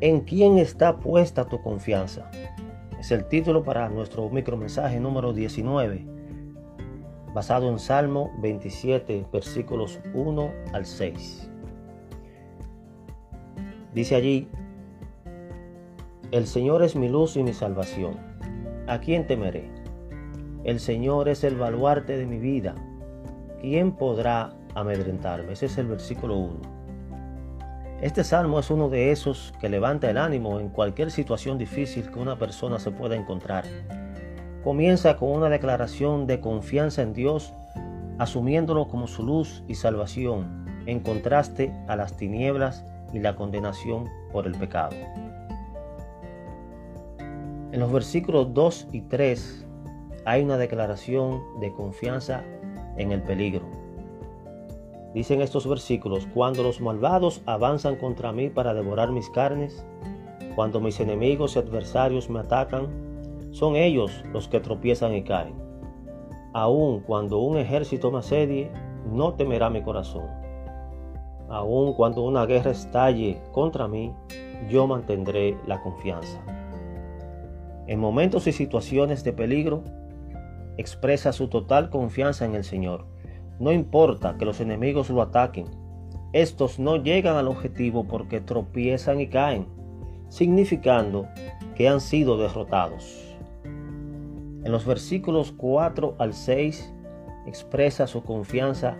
¿En quién está puesta tu confianza? Es el título para nuestro micromensaje número 19, basado en Salmo 27, versículos 1 al 6. Dice allí, El Señor es mi luz y mi salvación. ¿A quién temeré? El Señor es el baluarte de mi vida. ¿Quién podrá amedrentarme? Ese es el versículo 1. Este salmo es uno de esos que levanta el ánimo en cualquier situación difícil que una persona se pueda encontrar. Comienza con una declaración de confianza en Dios, asumiéndolo como su luz y salvación, en contraste a las tinieblas y la condenación por el pecado. En los versículos 2 y 3 hay una declaración de confianza en el peligro. Dicen estos versículos, cuando los malvados avanzan contra mí para devorar mis carnes, cuando mis enemigos y adversarios me atacan, son ellos los que tropiezan y caen. Aun cuando un ejército me asedie, no temerá mi corazón. Aun cuando una guerra estalle contra mí, yo mantendré la confianza. En momentos y situaciones de peligro, expresa su total confianza en el Señor no importa que los enemigos lo ataquen, estos no llegan al objetivo porque tropiezan y caen, significando que han sido derrotados. En los versículos 4 al 6 expresa su confianza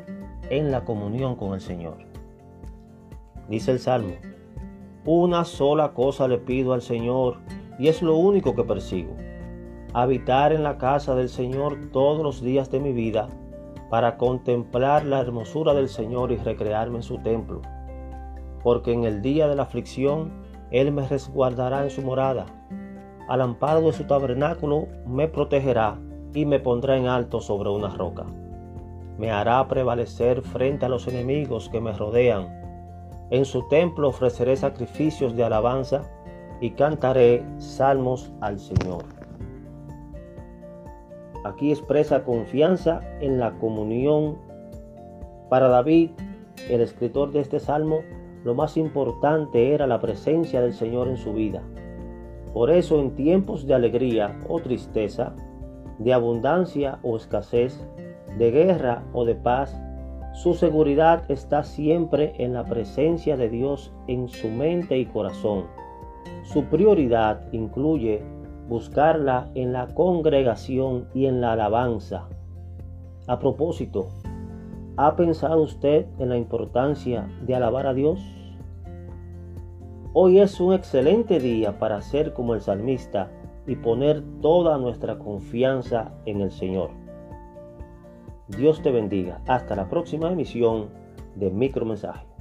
en la comunión con el Señor. Dice el Salmo, una sola cosa le pido al Señor y es lo único que persigo, habitar en la casa del Señor todos los días de mi vida para contemplar la hermosura del Señor y recrearme en su templo. Porque en el día de la aflicción Él me resguardará en su morada. Al amparo de su tabernáculo me protegerá y me pondrá en alto sobre una roca. Me hará prevalecer frente a los enemigos que me rodean. En su templo ofreceré sacrificios de alabanza y cantaré salmos al Señor. Aquí expresa confianza en la comunión. Para David, el escritor de este salmo, lo más importante era la presencia del Señor en su vida. Por eso en tiempos de alegría o tristeza, de abundancia o escasez, de guerra o de paz, su seguridad está siempre en la presencia de Dios en su mente y corazón. Su prioridad incluye buscarla en la congregación y en la alabanza. A propósito, ¿ha pensado usted en la importancia de alabar a Dios? Hoy es un excelente día para ser como el salmista y poner toda nuestra confianza en el Señor. Dios te bendiga. Hasta la próxima emisión de Micromensaje.